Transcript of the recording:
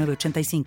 85